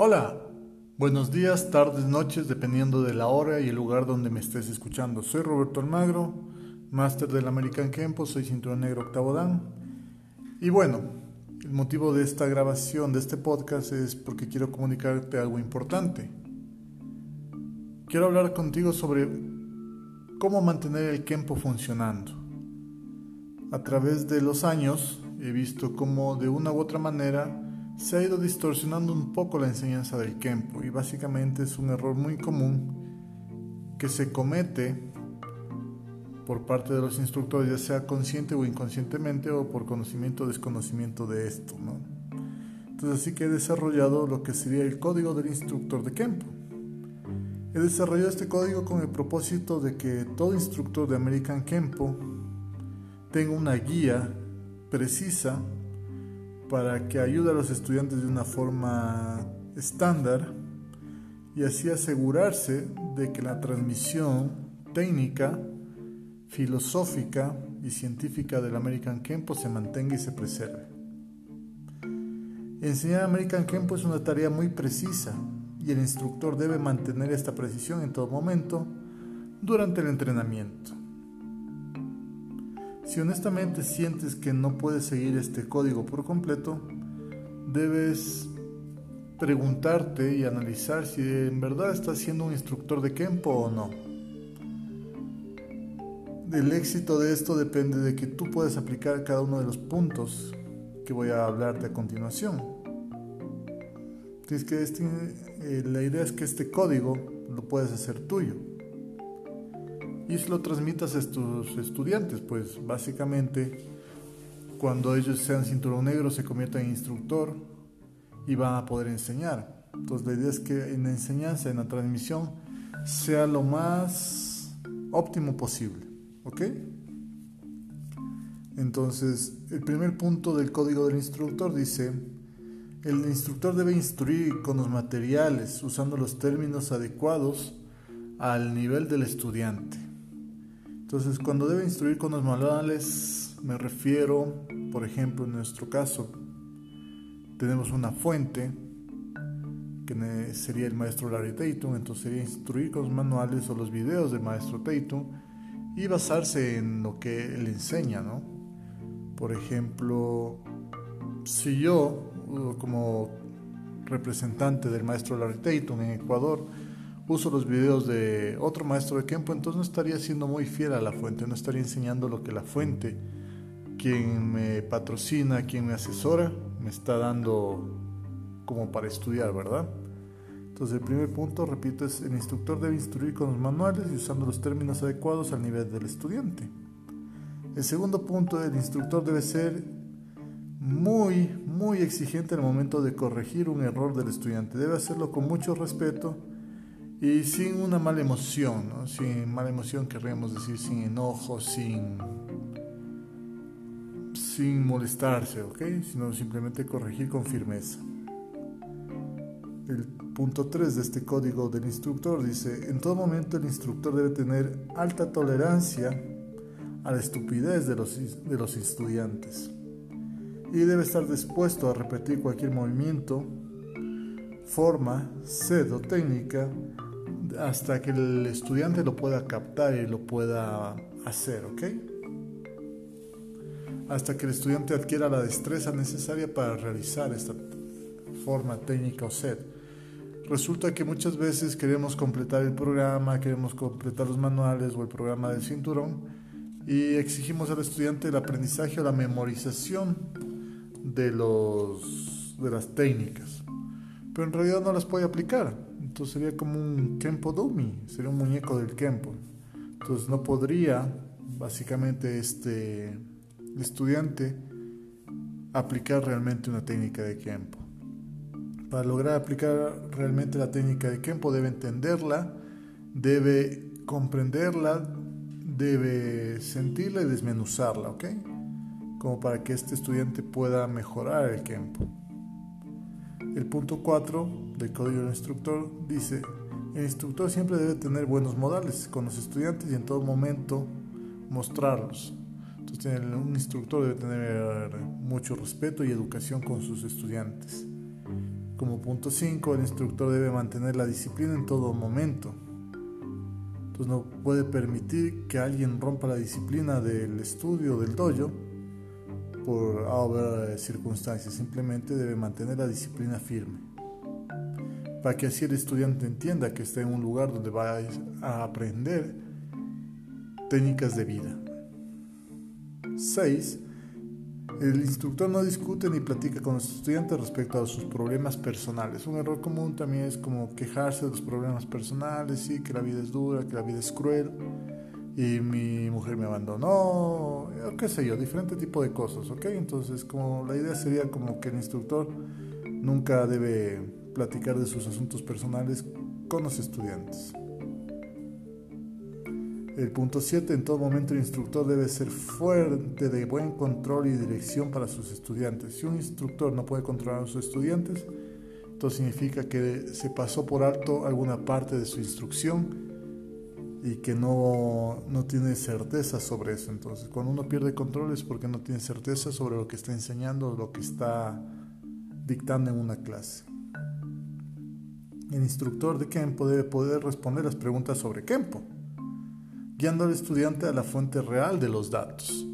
Hola, buenos días, tardes, noches, dependiendo de la hora y el lugar donde me estés escuchando. Soy Roberto Almagro, máster del American Kempo, soy cinturón negro octavo dan. Y bueno, el motivo de esta grabación, de este podcast, es porque quiero comunicarte algo importante. Quiero hablar contigo sobre cómo mantener el Kempo funcionando. A través de los años he visto cómo de una u otra manera se ha ido distorsionando un poco la enseñanza del Kempo y básicamente es un error muy común que se comete por parte de los instructores, ya sea consciente o inconscientemente o por conocimiento o desconocimiento de esto. ¿no? Entonces así que he desarrollado lo que sería el código del instructor de Kempo. He desarrollado este código con el propósito de que todo instructor de American Kempo tenga una guía precisa para que ayude a los estudiantes de una forma estándar y así asegurarse de que la transmisión técnica, filosófica y científica del American Kempo se mantenga y se preserve. Enseñar American Kempo es una tarea muy precisa y el instructor debe mantener esta precisión en todo momento durante el entrenamiento. Si honestamente sientes que no puedes seguir este código por completo, debes preguntarte y analizar si en verdad estás siendo un instructor de Kempo o no. El éxito de esto depende de que tú puedas aplicar cada uno de los puntos que voy a hablarte a continuación. Es que este, eh, la idea es que este código lo puedes hacer tuyo y lo transmitas a tus estudiantes, pues básicamente cuando ellos sean cinturón negro se conviertan en instructor y van a poder enseñar. Entonces la idea es que en la enseñanza, en la transmisión, sea lo más óptimo posible. ¿Ok? Entonces, el primer punto del código del instructor dice, el instructor debe instruir con los materiales usando los términos adecuados al nivel del estudiante. Entonces, cuando debe instruir con los manuales, me refiero, por ejemplo, en nuestro caso, tenemos una fuente, que sería el maestro Larry Tatum, entonces sería instruir con los manuales o los videos del maestro Tatum y basarse en lo que él enseña, ¿no? Por ejemplo, si yo, como representante del maestro Larry Tatum en Ecuador, uso los videos de otro maestro de Kempo, entonces no estaría siendo muy fiel a la fuente, no estaría enseñando lo que la fuente, quien me patrocina, quien me asesora, me está dando como para estudiar, ¿verdad? Entonces el primer punto, repito, es el instructor debe instruir con los manuales y usando los términos adecuados al nivel del estudiante. El segundo punto, el instructor debe ser muy, muy exigente en el momento de corregir un error del estudiante. Debe hacerlo con mucho respeto y sin una mala emoción, sin mala emoción querríamos decir sin enojo, sin, sin molestarse, ¿ok? Sino simplemente corregir con firmeza. El punto 3 de este código del instructor dice, en todo momento el instructor debe tener alta tolerancia a la estupidez de los, de los estudiantes y debe estar dispuesto a repetir cualquier movimiento, forma, sed o técnica hasta que el estudiante lo pueda captar y lo pueda hacer, ¿ok? Hasta que el estudiante adquiera la destreza necesaria para realizar esta forma técnica o set. Resulta que muchas veces queremos completar el programa, queremos completar los manuales o el programa del cinturón y exigimos al estudiante el aprendizaje o la memorización de, los, de las técnicas, pero en realidad no las puede aplicar entonces sería como un Kempo Dummy, sería un muñeco del Kempo. Entonces no podría, básicamente, este estudiante aplicar realmente una técnica de Kempo. Para lograr aplicar realmente la técnica de Kempo debe entenderla, debe comprenderla, debe sentirla y desmenuzarla, ¿ok? Como para que este estudiante pueda mejorar el Kempo. El punto 4 del código del instructor dice, el instructor siempre debe tener buenos modales con los estudiantes y en todo momento mostrarlos. Entonces un instructor debe tener mucho respeto y educación con sus estudiantes. Como punto 5, el instructor debe mantener la disciplina en todo momento. Entonces no puede permitir que alguien rompa la disciplina del estudio del dojo por haber circunstancias. Simplemente debe mantener la disciplina firme. Para que así el estudiante entienda que está en un lugar donde va a aprender técnicas de vida. 6. El instructor no discute ni platica con los estudiantes respecto a sus problemas personales. Un error común también es como quejarse de los problemas personales, sí, que la vida es dura, que la vida es cruel y mi mujer me abandonó, o qué sé yo, diferente tipo de cosas, ¿ok? Entonces, como la idea sería como que el instructor nunca debe platicar de sus asuntos personales con los estudiantes. El punto 7, en todo momento el instructor debe ser fuerte de buen control y dirección para sus estudiantes. Si un instructor no puede controlar a sus estudiantes, esto significa que se pasó por alto alguna parte de su instrucción y que no, no tiene certeza sobre eso. Entonces, cuando uno pierde control es porque no tiene certeza sobre lo que está enseñando lo que está dictando en una clase. El instructor de Kempo debe poder responder las preguntas sobre Kempo guiando al estudiante a la fuente real de los datos.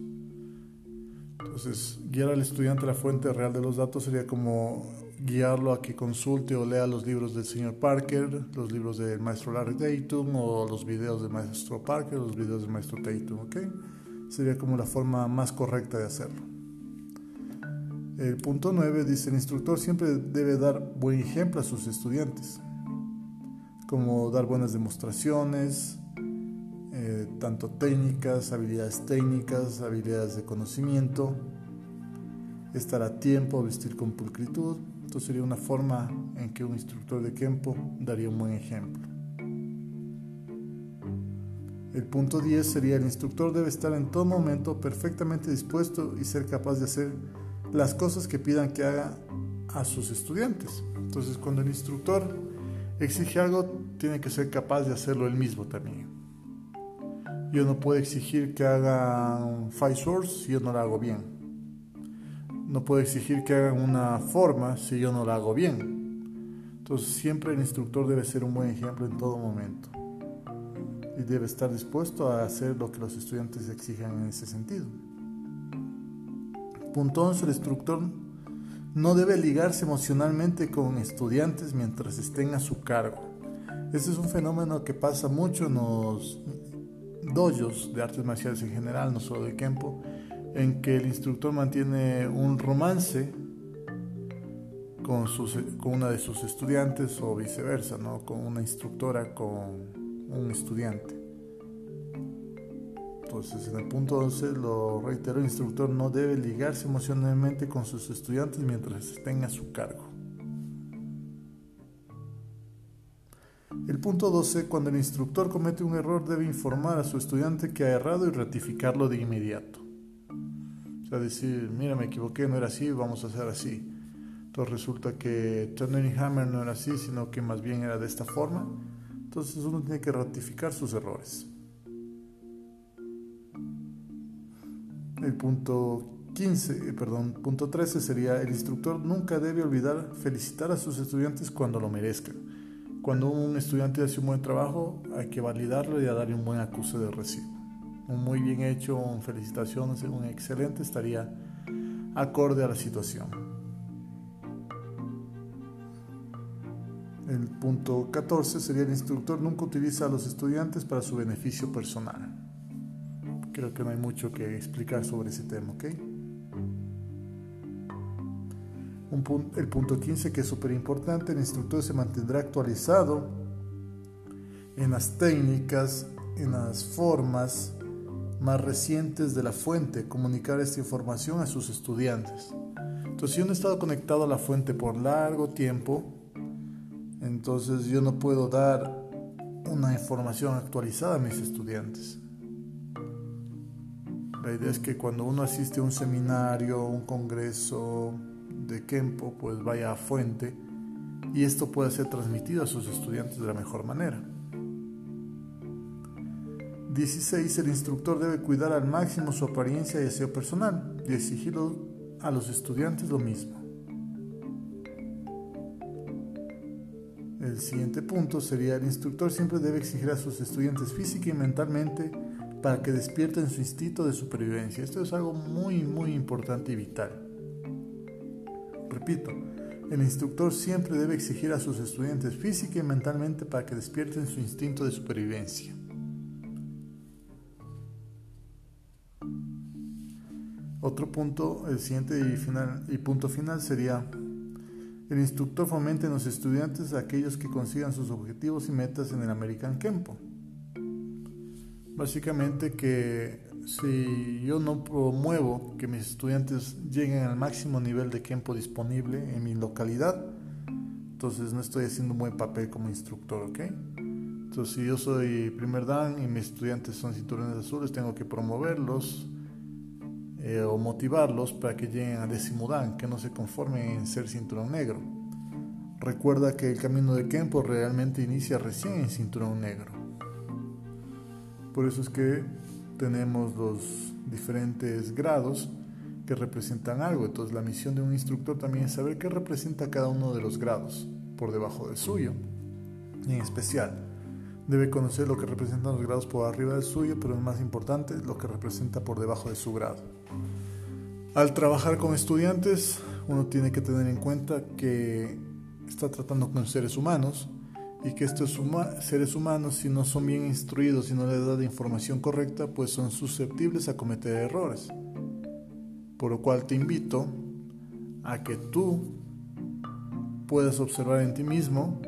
Entonces, guiar al estudiante a la fuente real de los datos sería como guiarlo a que consulte o lea los libros del señor Parker, los libros del maestro Larry Tatum o los videos del maestro Parker, los videos del maestro Tatum, ¿ok? Sería como la forma más correcta de hacerlo. El punto 9 dice, el instructor siempre debe dar buen ejemplo a sus estudiantes, como dar buenas demostraciones, eh, tanto técnicas, habilidades técnicas, habilidades de conocimiento, estar a tiempo, vestir con pulcritud. Esto sería una forma en que un instructor de Kempo daría un buen ejemplo. El punto 10 sería el instructor debe estar en todo momento perfectamente dispuesto y ser capaz de hacer las cosas que pidan que haga a sus estudiantes. Entonces cuando el instructor exige algo, tiene que ser capaz de hacerlo él mismo también. Yo no puedo exigir que hagan Five Source si yo no lo hago bien. No puedo exigir que hagan una forma si yo no la hago bien. Entonces siempre el instructor debe ser un buen ejemplo en todo momento. Y debe estar dispuesto a hacer lo que los estudiantes exigen en ese sentido. Punto 11. El instructor no debe ligarse emocionalmente con estudiantes mientras estén a su cargo. Este es un fenómeno que pasa mucho en los dojos de artes marciales en general, no solo de Kempo, en que el instructor mantiene un romance con, con una de sus estudiantes o viceversa, ¿no? con una instructora con un estudiante. Entonces, en el punto 11 lo reitero, el instructor no debe ligarse emocionalmente con sus estudiantes mientras estén a su cargo. El punto 12, cuando el instructor comete un error debe informar a su estudiante que ha errado y ratificarlo de inmediato. O sea, decir, mira, me equivoqué, no era así, vamos a hacer así. Entonces resulta que Turner Hammer no era así, sino que más bien era de esta forma. Entonces uno tiene que ratificar sus errores. El punto 15, eh, perdón, punto 13 sería el instructor nunca debe olvidar felicitar a sus estudiantes cuando lo merezcan. Cuando un estudiante hace un buen trabajo, hay que validarlo y darle un buen acuse de recibo. Un muy bien hecho, un felicitaciones, un excelente estaría acorde a la situación. El punto 14 sería el instructor nunca utiliza a los estudiantes para su beneficio personal. Creo que no hay mucho que explicar sobre ese tema, ¿ok? el punto 15 que es súper importante, el instructor se mantendrá actualizado en las técnicas, en las formas más recientes de la fuente, comunicar esta información a sus estudiantes. Entonces, si yo no he estado conectado a la fuente por largo tiempo, entonces yo no puedo dar una información actualizada a mis estudiantes. La idea es que cuando uno asiste a un seminario, un congreso, de Kempo pues vaya a fuente y esto pueda ser transmitido a sus estudiantes de la mejor manera. 16. El instructor debe cuidar al máximo su apariencia y aseo personal y exigir a los estudiantes lo mismo. El siguiente punto sería el instructor siempre debe exigir a sus estudiantes física y mentalmente para que despierten su instinto de supervivencia. Esto es algo muy muy importante y vital. Repito, el instructor siempre debe exigir a sus estudiantes física y mentalmente para que despierten su instinto de supervivencia. Otro punto, el siguiente y, final, y punto final sería, el instructor fomenta en los estudiantes a aquellos que consigan sus objetivos y metas en el American Kempo. Básicamente que si yo no promuevo que mis estudiantes lleguen al máximo nivel de Kempo disponible en mi localidad, entonces no estoy haciendo un buen papel como instructor, ¿ok? Entonces si yo soy primer dan y mis estudiantes son cinturones azules, tengo que promoverlos, eh, o motivarlos para que lleguen a décimo dan, que no se conformen en ser cinturón negro. Recuerda que el camino de Kempo realmente inicia recién en cinturón negro. Por eso es que tenemos los diferentes grados que representan algo. Entonces la misión de un instructor también es saber qué representa cada uno de los grados por debajo del suyo. En especial, Debe conocer lo que representan los grados por arriba del suyo, pero más importante, lo que representa por debajo de su grado. Al trabajar con estudiantes, uno tiene que tener en cuenta que está tratando con seres humanos y que estos seres humanos, si no son bien instruidos y no les da la información correcta, pues son susceptibles a cometer errores. Por lo cual te invito a que tú puedas observar en ti mismo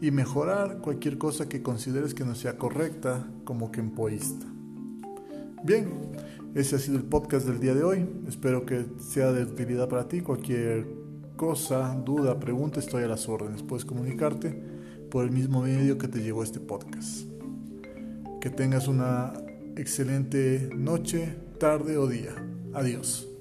y mejorar cualquier cosa que consideres que no sea correcta como kempoísta. Bien, ese ha sido el podcast del día de hoy. Espero que sea de utilidad para ti. Cualquier cosa, duda, pregunta, estoy a las órdenes. Puedes comunicarte por el mismo medio que te llegó este podcast. Que tengas una excelente noche, tarde o día. Adiós.